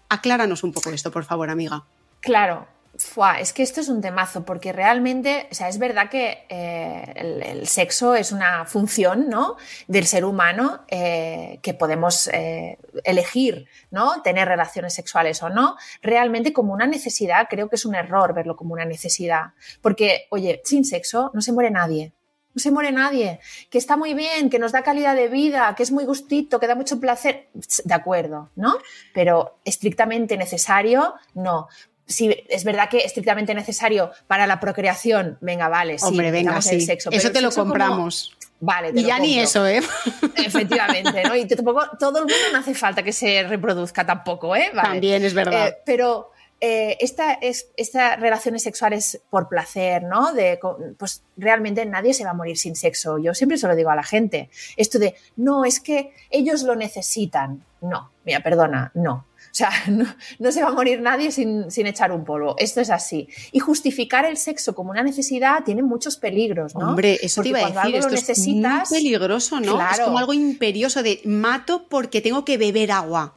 acláranos un poco esto, por favor, amiga. Claro. Fua, es que esto es un temazo, porque realmente, o sea, es verdad que eh, el, el sexo es una función, ¿no? Del ser humano eh, que podemos eh, elegir, ¿no? Tener relaciones sexuales o no. Realmente como una necesidad, creo que es un error verlo como una necesidad. Porque, oye, sin sexo no se muere nadie. No se muere nadie. Que está muy bien, que nos da calidad de vida, que es muy gustito, que da mucho placer. De acuerdo, ¿no? Pero estrictamente necesario, no. Si es verdad que estrictamente necesario para la procreación, venga, vale, sí, Hombre, venga, quitamos el sí. sexo, Eso te lo como- compramos. Vale, te Y lo ya ni eso, ¿eh? Efectivamente, ¿no? Y tampoco, todo el mundo no hace falta que se reproduzca tampoco, ¿eh? Vale. También es verdad. Eh, pero eh, esta, es, estas relaciones sexuales por placer, ¿no? De, pues realmente nadie se va a morir sin sexo. Yo siempre se lo digo a la gente. Esto de, no, es que ellos lo necesitan. No, mira, perdona, no. O sea, no, no se va a morir nadie sin, sin echar un polvo. Esto es así. Y justificar el sexo como una necesidad tiene muchos peligros, ¿no? Hombre, eso Porque te iba a decir, esto lo es necesitas- muy peligroso, ¿no? Es Claro. como algo imperioso de mato porque tengo que beber agua.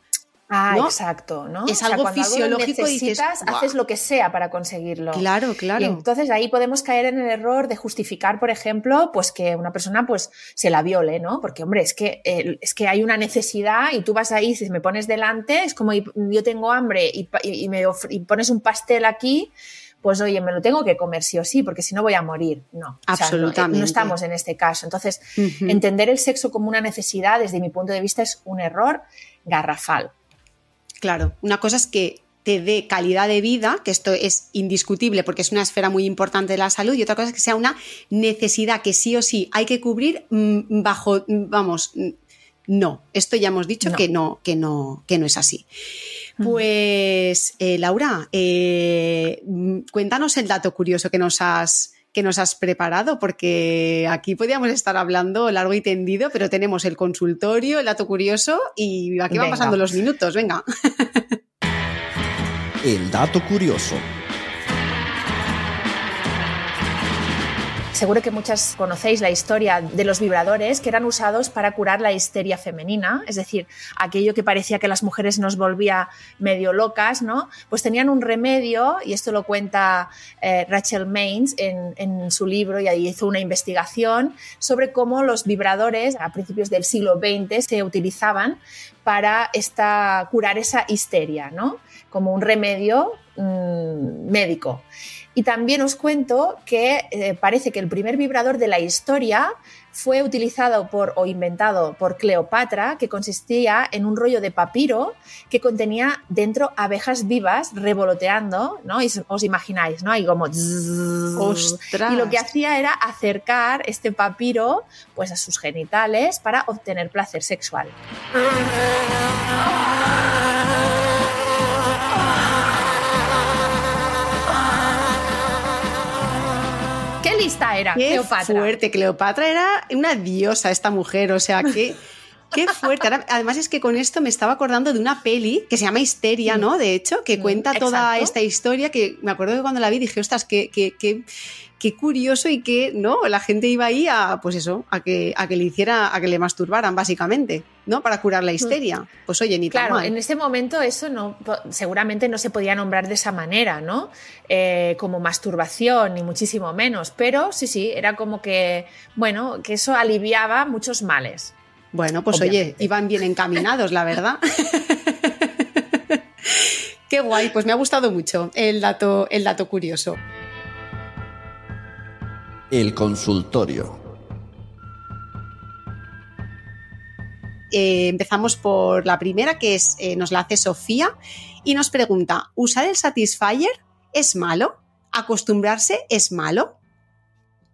Ah, ¿no? exacto, ¿no? Es algo fisiológico lo y dices, haces lo que sea para conseguirlo. Claro, claro. Y entonces ahí podemos caer en el error de justificar, por ejemplo, pues que una persona pues se la viole, ¿no? Porque, hombre, es que, eh, es que hay una necesidad y tú vas ahí, si me pones delante, es como yo tengo hambre y, y- y me y pones un pastel aquí, pues oye, me lo tengo que comer sí o sí, porque si no voy a morir. No, o sea, no, eh, Absolutamente. no estamos en este caso. Entonces, entender el sexo como una necesidad, desde mi punto de vista, es un error garrafal. Claro, una cosa es que te dé calidad de vida, que esto es indiscutible porque es una esfera muy importante de la salud, y otra cosa es que sea una necesidad que sí o sí hay que cubrir mm, bajo, mm, vamos, mm, no, esto ya hemos dicho No. que no, que no, que no es así. Pues, eh, Laura, eh, cuéntanos el dato curioso que nos has que nos has preparado, porque aquí podíamos estar hablando largo y tendido, pero tenemos el consultorio, el dato curioso y aquí van Venga. pasando los minutos, venga. El dato curioso. Seguro que muchas conocéis la historia de los vibradores que eran usados para curar la histeria femenina, es decir, aquello que parecía que las mujeres nos volvía medio locas, ¿no? Pues tenían un remedio, y esto lo cuenta eh, Rachel Maines en, su libro, y ahí hizo una investigación sobre cómo los vibradores a principios del siglo XX se utilizaban para esta, curar esa histeria, ¿no? Como un remedio mm, médico. Y también os cuento que eh, parece que el primer vibrador de la historia fue utilizado por o inventado por Cleopatra, que consistía en un rollo de papiro que contenía dentro abejas vivas revoloteando, ¿no? Y os- imagináis, ¿no? Y como. ¡Ostras! y lo que hacía era acercar este papiro pues a sus genitales para obtener placer sexual. ¿Qué lista era, Qué Cleopatra? fuerte, Cleopatra era una diosa esta mujer, o sea, qué, qué fuerte. Ahora, además es que con esto me estaba acordando de una peli que se llama Histeria, ¿no? De hecho, que Mm, cuenta toda exacto. esta historia que me acuerdo que cuando la vi dije, ostras, qué, qué, qué, qué curioso y que, ¿no? La gente iba ahí a, pues eso, a que, a que le hiciera, a que le masturbaran, básicamente, ¿no? Para curar la histeria. Pues oye, ni tan Claro, mal. en ese momento eso no, seguramente no se podía nombrar de esa manera, ¿no? Eh, como masturbación, ni muchísimo menos. Pero sí, sí, era como que, bueno, que eso aliviaba muchos males. Bueno, pues oye, iban bien encaminados, la verdad. Qué guay, pues me ha gustado mucho el dato, el dato curioso. El consultorio. Eh, empezamos por la primera, que es, eh, nos la hace Sofía, y nos pregunta: ¿usar el Satisfyer es malo? ¿Acostumbrarse es malo?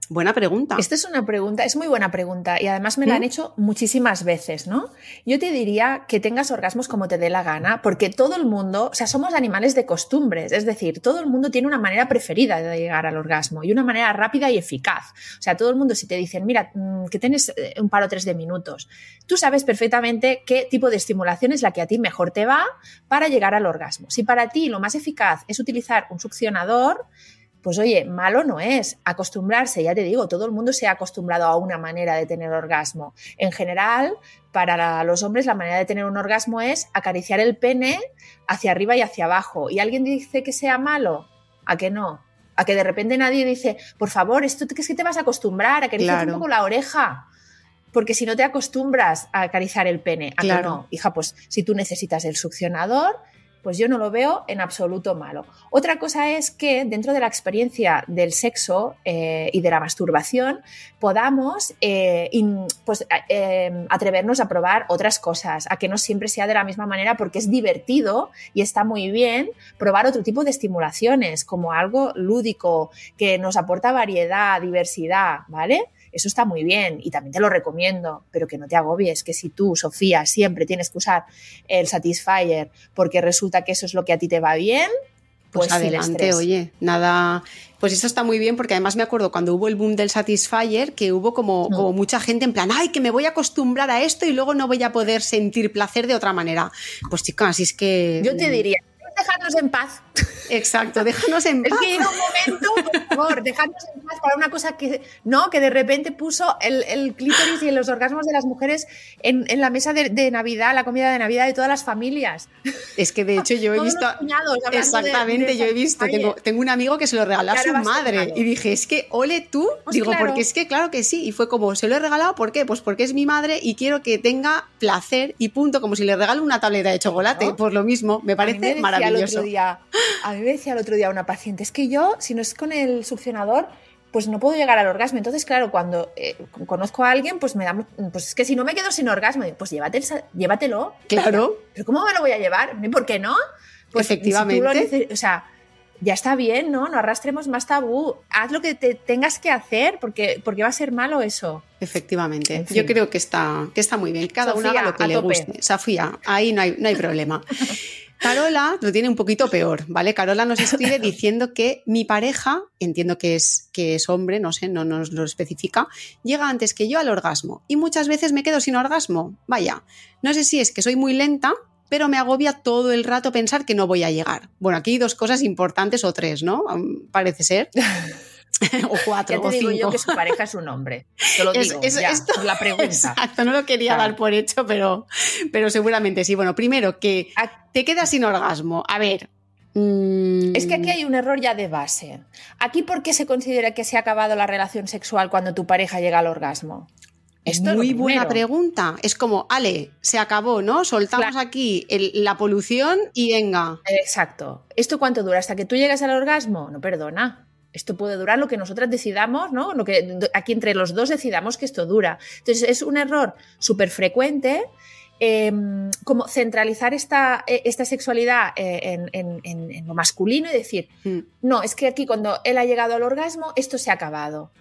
Buena pregunta. Esta es una pregunta, es muy buena pregunta y además me la han hecho muchísimas veces, ¿no? Yo te diría que tengas orgasmos como te dé la gana, porque todo el mundo, o sea, somos animales de costumbres, es decir, todo el mundo tiene una manera preferida de llegar al orgasmo y una manera rápida y eficaz. O sea, todo el mundo si te dicen, mira, mm, que tienes eh, un paro tres de minutos, tú sabes perfectamente qué tipo de estimulación es la que a ti mejor te va para llegar al orgasmo. Si para ti lo más eficaz es utilizar un succionador, pues oye, malo no es. Acostumbrarse, ya te digo, todo el mundo se ha acostumbrado a una manera de tener orgasmo. En general, para los hombres la manera de tener un orgasmo es acariciar el pene hacia arriba y hacia abajo. ¿Y alguien dice que sea malo? ¿A que no? A que de repente nadie dice, por favor, esto que es que te vas a acostumbrar, acariciar Claro. un poco la oreja. Porque si no te acostumbras a acariciar el pene, a que Claro. no, hija, pues si tú necesitas el succionador, pues yo no lo veo en absoluto malo. Otra cosa es que dentro de la experiencia del sexo eh, y de la masturbación podamos eh, pues, eh, atrevernos a probar otras cosas, a que no siempre sea de la misma manera porque es divertido y está muy bien probar otro tipo de estimulaciones como algo lúdico que nos aporta variedad, diversidad, ¿vale? Eso está muy bien y también te lo recomiendo, pero que no te agobies, que si tú, Sofía, siempre tienes que usar el Satisfyer porque resulta que eso es lo que a ti te va bien, Pues, pues, adelante, oye, nada. Pues esto está muy bien porque además me acuerdo cuando hubo el boom del Satisfyer que hubo como, Mm. como mucha gente en plan, ay, que me voy a acostumbrar a esto y luego no voy a poder sentir placer de otra manera. Pues chicas, si es que. Yo te diría, dejarnos en paz. Exacto, déjanos en Es paz. que llega un momento, por favor, dejarnos en paz para una cosa que, no, que de repente puso el, el clítoris y los orgasmos de las mujeres en, en la mesa de, de Navidad, la comida de Navidad de todas las familias. Es que de hecho yo he Todos visto. cuñados de- Exactamente, de yo he visto. Tengo, tengo un amigo que se lo regaló a su madre. Y dije, es que ole tú. Pues Digo, claro. porque es que claro que sí. Y fue como, se lo he regalado, ¿por qué? Pues porque es mi madre y quiero que tenga placer y punto. Como si le regalo una tableta de chocolate. Pues lo mismo, me A mí parece decía El maravilloso. otro día, a mí me decía el otro día una paciente, es que yo, si no es con el succionador, pues no puedo llegar al orgasmo. Entonces, claro, cuando eh, conozco a alguien, pues me da, pues es que si no me quedo sin orgasmo, pues llévate el llévatelo. Claro. ¿Pero cómo me lo voy a llevar? ¿Por qué no? Pues si lo Efectivamente. nece- o sea, ya está bien, ¿no? No arrastremos más tabú. Haz lo que te tengas que hacer, porque, porque va a ser malo eso. Efectivamente. En fin. Yo creo que está, que está muy bien. Cada uno haga lo que le tope. guste. Sofía, ahí no hay, no hay problema. Carola lo tiene un poquito peor, ¿vale? Carola nos escribe diciendo que mi pareja, entiendo que es, que es hombre, no sé, no nos lo especifica, llega antes que yo al orgasmo y muchas veces me quedo sin orgasmo. Vaya, no sé si es que soy muy lenta, pero me agobia todo el rato pensar que no voy a llegar. Bueno, aquí hay dos cosas importantes o tres, ¿no? Mm, Parece ser. o cuatro Ya te o digo cinco. yo que su pareja es un hombre. Te lo Es- digo, es- ya, esto- la pregunta. Exacto, no lo quería Claro. dar por hecho, pero, pero seguramente sí. Bueno, primero que te quedas sin orgasmo. A ver. mm, Es que aquí hay un error ya de base. Aquí, ¿por qué se considera que se ha acabado la relación sexual cuando tu pareja llega al orgasmo? Esto es muy buena pregunta. Es como, Ale, se acabó, ¿no? Soltamos Claro. aquí el- la polución y venga. Exacto. ¿Esto cuánto dura? ¿Hasta que tú llegas al orgasmo? No, perdona. Esto puede durar lo que nosotras decidamos, ¿no? Lo que aquí entre los dos decidamos que esto dura. Entonces es un error súper frecuente. Eh, como centralizar esta, eh, esta sexualidad eh, en, en- en- en lo masculino y decir, Mm, no, es que aquí cuando él ha llegado al orgasmo, esto se ha acabado.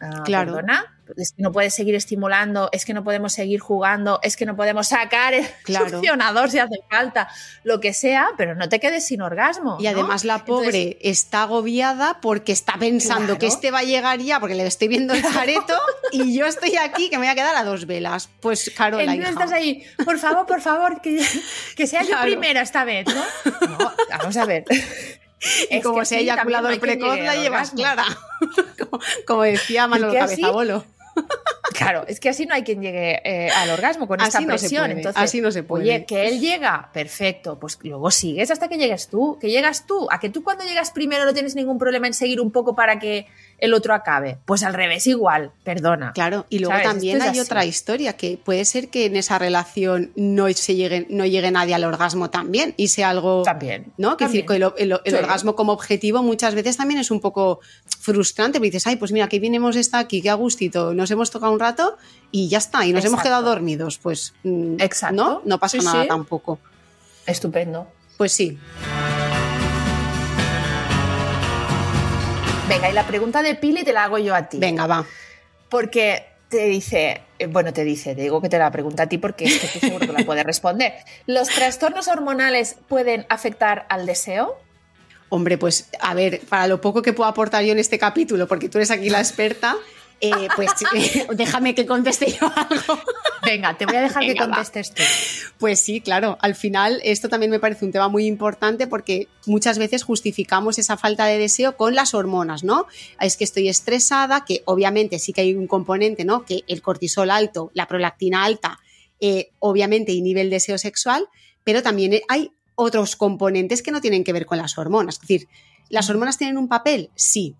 Ah, Claro. Perdona, es que no puedes seguir estimulando, es que no podemos seguir jugando, es que no podemos sacar el Claro. succionador si hace falta, lo que sea, pero no te quedes sin orgasmo. Y ¿no? además la pobre Entonces, está agobiada porque está pensando Claro. que este va a llegar ya porque le estoy viendo el careto y yo estoy aquí que me voy a quedar a dos velas. Pues Carola, hija. estás ahí, por favor, por favor, que, que sea yo Claro. primera esta vez, ¿no? No, vamos a ver. Y Es como que se ha así eyaculado también el precoz, la llevas clara. como, como decía Manolo que así- Cabezabolo. Claro, es que así no hay quien llegue eh, al orgasmo con Así esta no se presión. puede, Entonces, así no se puede. Oye, que él llega, perfecto, pues luego sigues hasta que llegues tú, que llegas tú, a que tú cuando llegas primero no tienes ningún problema en seguir un poco para que el otro acabe. Pues al revés igual, perdona. Claro, y luego ¿Sabes? también es hay así. otra historia, que puede ser que en esa relación no, se llegue, no llegue nadie al orgasmo también y sea algo... También. ¿no? Que también. decir, el, el- el Sí. orgasmo como objetivo muchas veces también es un poco frustrante, porque dices, ay, pues mira, que vinimos esta aquí, qué a gustito, nos hemos tocado un rato y ya está, y nos hemos quedado dormidos, pues mm, Exacto. no, no pasa Sí, nada sí. tampoco. Estupendo. Pues sí, Venga, y la pregunta de Pili te la hago yo a ti. venga, va. Porque te dice, eh, bueno, te dice, te digo que te la pregunta a ti porque es que tú seguro que la puedes responder. ¿Los trastornos hormonales pueden afectar al deseo? Hombre, pues a ver, para lo poco que puedo aportar yo en este capítulo, porque tú eres aquí la experta, eh, pues eh, déjame que conteste yo algo. Venga, te voy a dejar que va. contestes tú. Pues sí, claro. Al final, esto también me parece un tema muy importante porque muchas veces justificamos esa falta de deseo con las hormonas, ¿no? Es que estoy estresada, que obviamente sí que hay un componente, ¿no? Que el cortisol alto, la prolactina alta, eh, obviamente inhibe el deseo sexual, pero también hay otros componentes que no tienen que ver con las hormonas. Es decir, ¿las hormonas tienen un papel? Sí.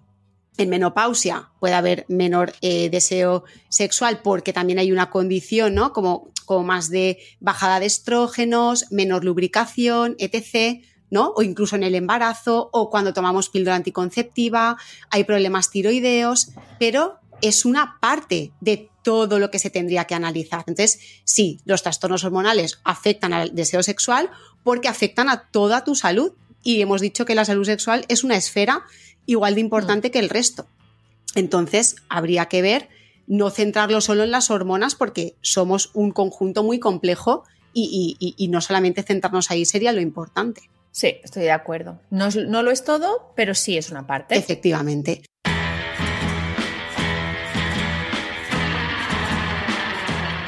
En menopausia puede haber menor eh, deseo sexual porque también hay una condición, ¿no? Como, como más de bajada de estrógenos, menor lubricación, etc., ¿no? O incluso en el embarazo o cuando tomamos píldora anticonceptiva, hay problemas tiroideos, pero es una parte de todo lo que se tendría que analizar. Entonces, sí, los trastornos hormonales afectan al deseo sexual porque afectan a toda tu salud. Y hemos dicho que la salud sexual es una esfera igual de importante que el resto. Entonces, habría que ver, no centrarlo solo en las hormonas porque somos un conjunto muy complejo y, y- y- y no solamente centrarnos ahí sería lo importante. Sí, estoy de acuerdo. No, no lo es todo, pero sí es una parte. Efectivamente.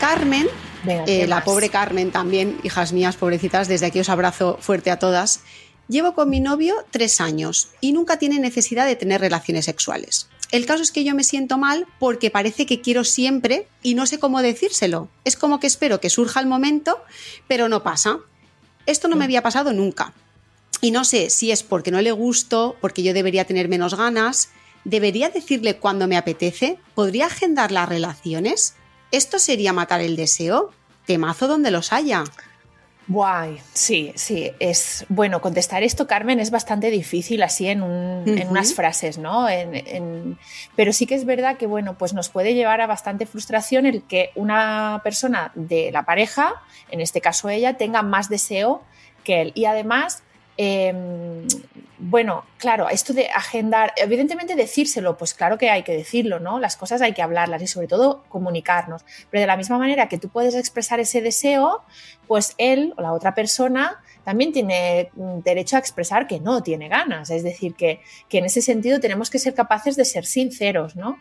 Carmen Venga, Eh, ¿qué la pobre Carmen también, hijas mías, pobrecitas, desde aquí os abrazo fuerte a todas. Llevo con mi novio tres años y nunca tiene necesidad de tener relaciones sexuales. El caso es que yo me siento mal porque parece que quiero siempre y no sé cómo decírselo. Es como que espero que surja el momento, pero no pasa. Esto no me había pasado nunca. Y no sé si es porque no le gusto, porque yo debería tener menos ganas, debería decirle cuando me apetece, podría agendar las relaciones. ¿Esto sería matar el deseo? Temazo donde los haya. Guay, sí, sí, es bueno contestar esto, Carmen, es bastante difícil así en, un- en unas frases, ¿no? En- en- pero sí que es verdad que bueno, pues nos puede llevar a bastante frustración el que una persona de la pareja, en este caso ella, tenga más deseo que él. Y además, Em, bueno, claro, esto de agendar, evidentemente decírselo, pues claro que hay que decirlo, ¿no? Las cosas hay que hablarlas y sobre todo comunicarnos. Pero de la misma manera que tú puedes expresar ese deseo, pues él o la otra persona también tiene mm, derecho a expresar que no tiene ganas. Es decir, que, en ese sentido tenemos que ser capaces de ser sinceros, ¿no?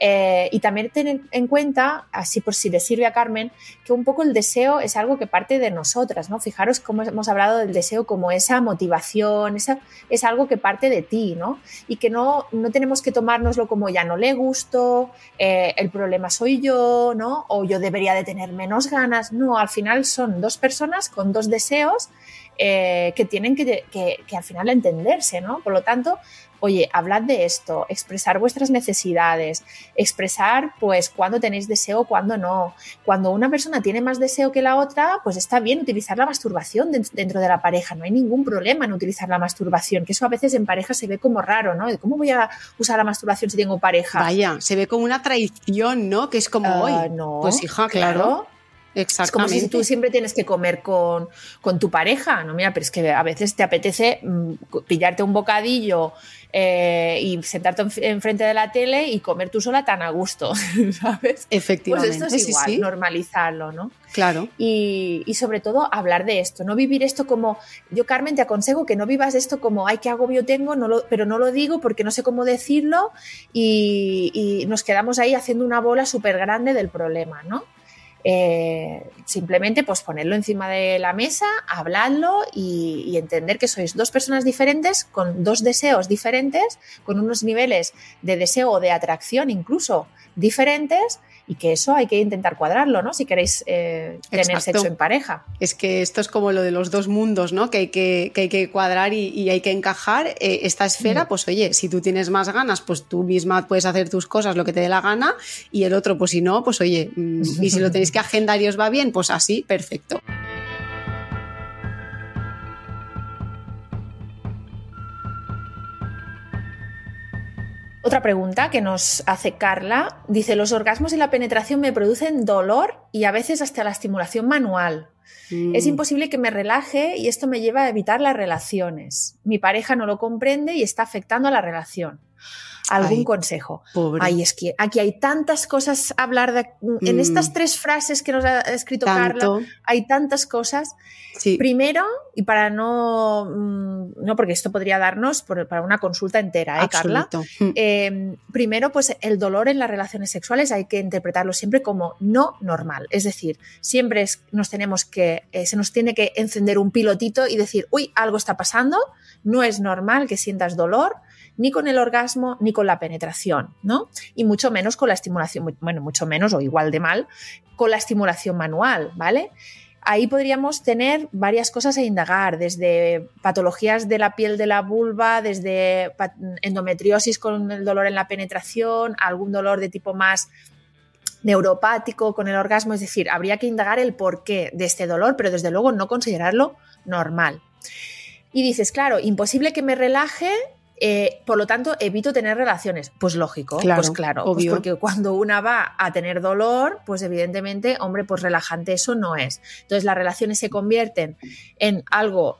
Eh, y también tener en cuenta, así por si le sirve a Carmen, que un poco el deseo es algo que parte de nosotras, ¿no? Fijaros cómo hemos hablado del deseo como esa motivación, esa, es algo que parte de ti, ¿no? Y que no, no tenemos que tomárnoslo como ya no le gusto, eh, el problema soy yo, ¿no? O yo debería de tener menos ganas. No, al final son dos personas con dos deseos eh, que tienen que, al final entenderse, ¿no? Por lo tanto, oye, hablad de esto, expresar vuestras necesidades, expresar pues cuándo tenéis deseo, cuándo no. Cuando una persona tiene más deseo que la otra, pues está bien utilizar la masturbación dentro de la pareja, no hay ningún problema en utilizar la masturbación, que eso a veces en pareja se ve como raro, ¿no? ¿Cómo voy a usar la masturbación si tengo pareja? Vaya, se ve como una traición, ¿no? Que es como, hoy. Ah, no, pues hija, claro es como si tú siempre tienes que comer con, tu pareja, ¿no? Mira, pero es que a veces te apetece mm, pillarte un bocadillo eh, y sentarte enfrente de la tele y comer tú sola tan a gusto, ¿sabes? Efectivamente. Pues esto es igual, normalizarlo, ¿no? Claro. Y, sobre todo hablar de esto, no vivir esto como, yo Carmen te aconsejo que no vivas esto como, ay, qué agobio tengo, no lo, pero no lo digo porque no sé cómo decirlo y, y nos quedamos ahí haciendo una bola súper grande del problema, ¿no? Eh, simplemente pues ponerlo encima de la mesa, hablarlo y, entender que sois dos personas diferentes con dos deseos diferentes, con unos niveles de deseo o de atracción incluso diferentes y que eso hay que intentar cuadrarlo, ¿no? Si queréis eh, tener sexo en pareja. Es que esto es como lo de los dos mundos, ¿no? Que hay que, hay que cuadrar y, hay que encajar. Eh, esta esfera, mm. pues oye, si tú tienes más ganas, pues tú misma puedes hacer tus cosas, lo que te dé la gana, y el otro, pues si no, pues oye, mm, y si lo tenéis que agendar y os va bien, pues así, perfecto. Otra pregunta que nos hace Carla dice, los orgasmos y la penetración me producen dolor y a veces hasta la estimulación manual. Es mm. imposible que me relaje y esto me lleva a evitar las relaciones. Mi pareja no lo comprende y está afectando a la relación algún consejo. Ay, es que aquí hay tantas cosas a hablar de. En mm. estas tres frases que nos ha escrito Carla, hay tantas cosas. Primero, y para no. Mm, no, porque esto podría darnos para una consulta entera, ¿eh, Carla? Em, primero, pues el dolor en las relaciones sexuales hay que interpretarlo siempre como no normal. Es decir, siempre nos tenemos que. Eh, se nos tiene que encender un pilotito y decir, uy, algo está pasando, no es normal que sientas dolor ni con el orgasmo ni con la penetración, ¿no? Y mucho menos con la estimulación, bueno, mucho menos o igual de mal con la estimulación manual, ¿vale? Ahí podríamos tener varias cosas a indagar, desde patologías de la piel de la vulva, desde endometriosis con el dolor en la penetración, algún dolor de tipo más neuropático con el orgasmo, es decir, habría que indagar el porqué de este dolor, pero desde luego no considerarlo normal. Y dices, claro, imposible que me relaje eh, por lo tanto, evito tener relaciones. Pues lógico, pues claro, pues porque cuando una va a tener dolor, pues evidentemente, hombre, pues relajante eso no es. Entonces las relaciones se convierten en algo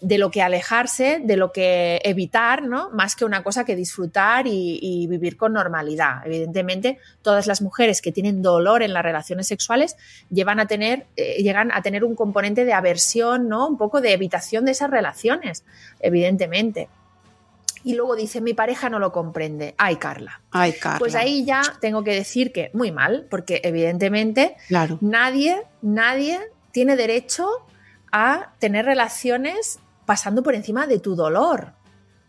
de lo que alejarse, de lo que evitar, ¿no? Más que una cosa que disfrutar y, vivir con normalidad. Evidentemente, todas las mujeres que tienen dolor en las relaciones sexuales llevan a tener, eh, llegan a tener un componente de aversión, ¿no? Un poco de evitación de esas relaciones, evidentemente y luego dice, mi pareja no lo comprende. Ay, Carla. Ay, Carla. Pues ahí ya tengo que decir que muy mal, porque evidentemente nadie, nadie tiene derecho a tener relaciones pasando por encima de tu dolor.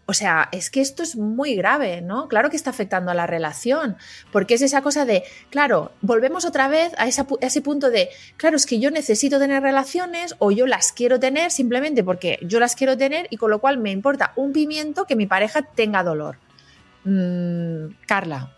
O sea, es que esto es muy grave, ¿no? Claro que está afectando a la relación, porque es esa cosa de, claro, volvemos otra vez a, ese punto de, claro, es que yo necesito tener relaciones o yo las quiero tener simplemente porque yo las quiero tener y con lo cual me importa un pimiento que mi pareja tenga dolor. Mm, Carla.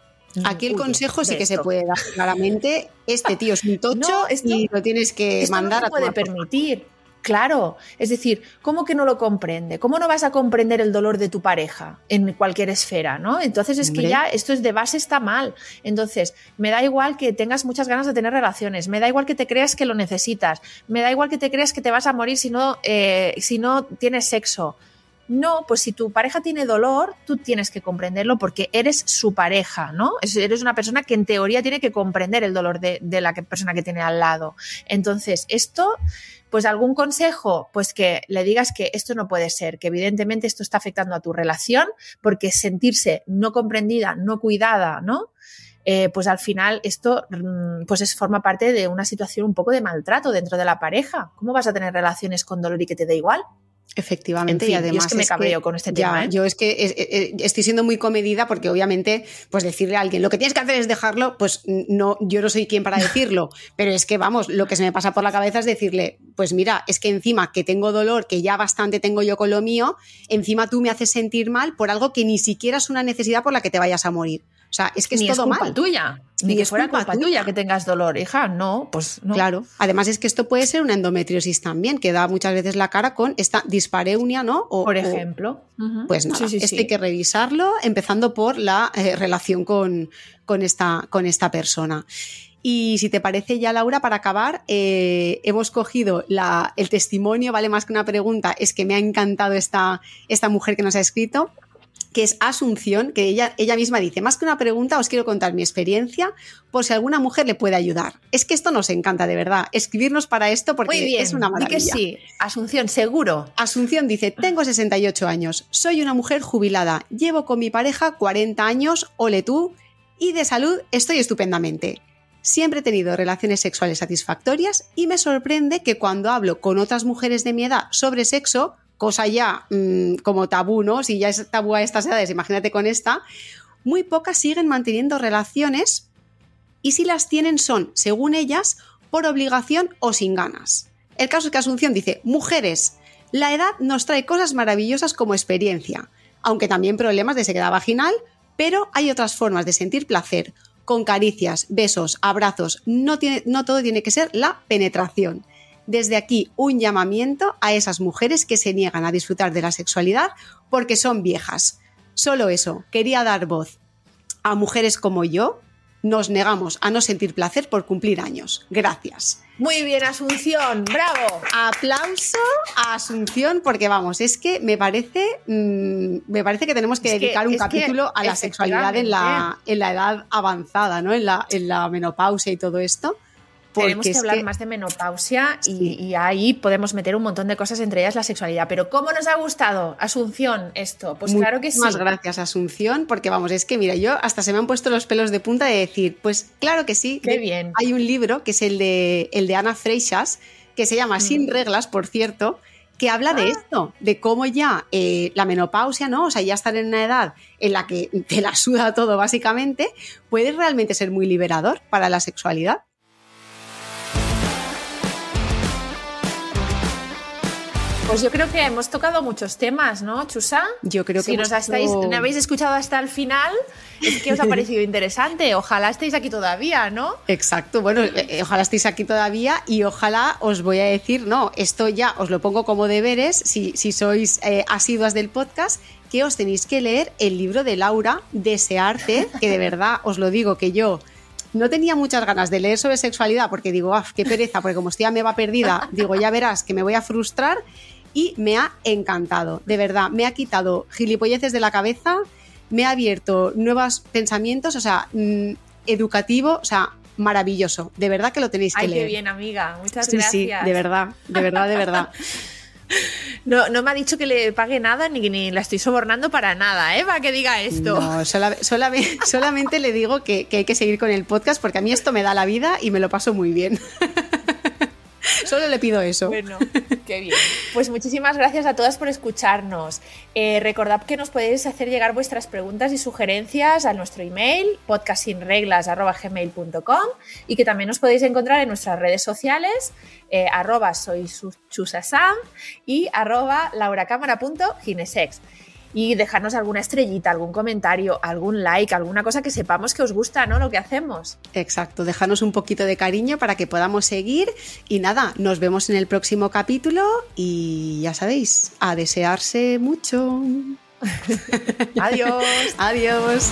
Aquí el consejo sí que se puede dar claramente. Este tío es un tocho y lo tienes que mandar no a puede permitir. Claro, es decir, ¿cómo que no lo comprende? ¿Cómo no vas a comprender el dolor de tu pareja en cualquier esfera, ¿no? Entonces es que ya esto es de base está mal. Entonces, me da igual que tengas muchas ganas de tener relaciones, me da igual que te creas que lo necesitas, me da igual que te creas que te vas a morir si no, eh, si no tienes sexo. No, pues si tu pareja tiene dolor, tú tienes que comprenderlo porque eres su pareja, ¿no? Es- Eres una persona que en teoría tiene que comprender el dolor de, de la que- persona que tiene al lado. Entonces, esto, pues algún consejo, pues que le digas que esto no puede ser, que evidentemente esto está afectando a tu relación, porque sentirse no comprendida, no cuidada, ¿no? Eh, pues al final esto mm, pues es, forma parte de una situación un poco de maltrato dentro de la pareja. ¿Cómo vas a tener relaciones con dolor y que te dé igual? Efectivamente, En fin, y yo además es que me cabreo con este ya, tema, ¿eh? Yo es que es- eh, eh, estoy siendo muy comedida porque obviamente, pues decirle a alguien lo que tienes que hacer es dejarlo, pues no, yo no soy quien para decirlo, pero es que vamos, lo que se me pasa por la cabeza es decirle, pues mira, es que encima que tengo dolor, que ya bastante tengo yo con lo mío, encima tú me haces sentir mal por algo que ni siquiera es una necesidad por la que te vayas a morir. O sea, es que Ni es todo culpa mal. tuya. Ni, Ni que es fuera culpa culpa, tuya. que tengas dolor, hija. No, pues no. Claro. Además es que esto puede ser una endometriosis también, que da muchas veces la cara con esta dispareunia, ¿no? O- Por o- ejemplo. Pues nada, Sí, sí, esto sí. hay que revisarlo, empezando por la eh, relación con, con esta, con esta persona. Y si te parece ya, Laura, para acabar, eh, hemos cogido la- el testimonio, vale más que una pregunta, es que me ha encantado esta, esta mujer que nos ha escrito, que es Asunción, que ella, ella misma dice, más que una pregunta, os quiero contar mi experiencia por si alguna mujer le puede ayudar. Es que esto nos encanta, de verdad, escribirnos para esto porque Muy bien. es una maravilla. que sí. Asunción, seguro. Asunción dice, tengo 68 años, soy una mujer jubilada, llevo con mi pareja 40 años, ole tú, y de salud estoy estupendamente. Siempre he tenido relaciones sexuales satisfactorias y me sorprende que cuando hablo con otras mujeres de mi edad sobre sexo, cosa ya mm, como tabú, ¿no? Si ya es tabú a estas edades, imagínate con esta, muy pocas siguen manteniendo relaciones y si las tienen son, según ellas, por obligación o sin ganas. El caso es que Asunción dice, mujeres, la edad nos trae cosas maravillosas como experiencia, aunque también problemas de sequedad vaginal, pero hay otras formas de sentir placer, con caricias, besos, abrazos, no, tiene, no todo tiene que ser la penetración. Desde aquí un llamamiento a esas mujeres que se niegan a disfrutar de la sexualidad porque son viejas. Solo eso, quería dar voz a mujeres como yo, nos negamos a no sentir placer por cumplir años. Gracias. Muy bien, Asunción. Bravo. Aplauso a Asunción, porque vamos, es que me parece, mm, me parece que tenemos que Es que- dedicar un que capítulo a la sexualidad en la, en la edad avanzada, ¿no? En la, en la menopausia y todo esto. Tenemos que hablar que- más de menopausia y, Sí. y ahí podemos meter un montón de cosas, entre ellas la sexualidad. Pero ¿cómo nos ha gustado, Asunción, esto? Pues claro que sí. Muchísimas gracias, Asunción, porque vamos, es que mira, yo hasta se me han puesto los pelos de punta de decir, pues claro que sí. Qué bien. Hay un libro que es el de, el de Ana Freixas, que se llama Mm. Sin reglas, por cierto, que habla de esto, de cómo ya eh, la menopausia, ¿no? O sea, ya estar en una edad en la que te la suda todo, básicamente, puede realmente ser muy liberador para la sexualidad. Pues yo creo que hemos tocado muchos temas, ¿no, Chusa? Yo creo que si nos estáis, no habéis escuchado hasta el final, es que os ha parecido interesante. Ojalá estéis aquí todavía, ¿no? Exacto, bueno, eh, eh, ojalá estéis aquí todavía y ojalá os voy a decir, no, esto ya os lo pongo como deberes, si, si sois eh, asiduas del podcast, que os tenéis que leer el libro de Laura, Desearte, que de verdad os lo digo que yo no tenía muchas ganas de leer sobre sexualidad porque digo, ¡ah, qué pereza! Porque como estoy a me va perdida, digo, ya verás que me voy a frustrar y me ha encantado, de verdad, me ha quitado gilipolleces de la cabeza, me ha abierto nuevos pensamientos, o sea, mm, educativo, o sea, maravilloso, de verdad que lo tenéis que Ay, leer. qué bien, amiga. Muchas Sí, gracias. sí, de verdad, de verdad, de verdad. No, no me ha dicho que le pague nada ni, ni la estoy sobornando para nada, ¿eh? Para que diga esto. No, sola- solamente, solamente le digo que, que hay que seguir con el podcast porque a mí esto me da la vida y me lo paso muy bien. Solo le pido eso. Bueno, qué bien. Pues muchísimas gracias a todas por escucharnos. Eh, recordad que nos podéis hacer llegar vuestras preguntas y sugerencias a nuestro email podcastsinreglas.gmail.com y que también nos podéis encontrar en nuestras redes sociales eh, arroba soy y arroba lauracámara.ginesex. y dejarnos alguna estrellita, algún comentario, algún like, alguna cosa que sepamos que os gusta, ¿no? Lo que hacemos. Exacto, dejarnos un poquito de cariño para que podamos seguir y nada, nos vemos en el próximo capítulo y ya sabéis, a desearse mucho. Adiós. Adiós.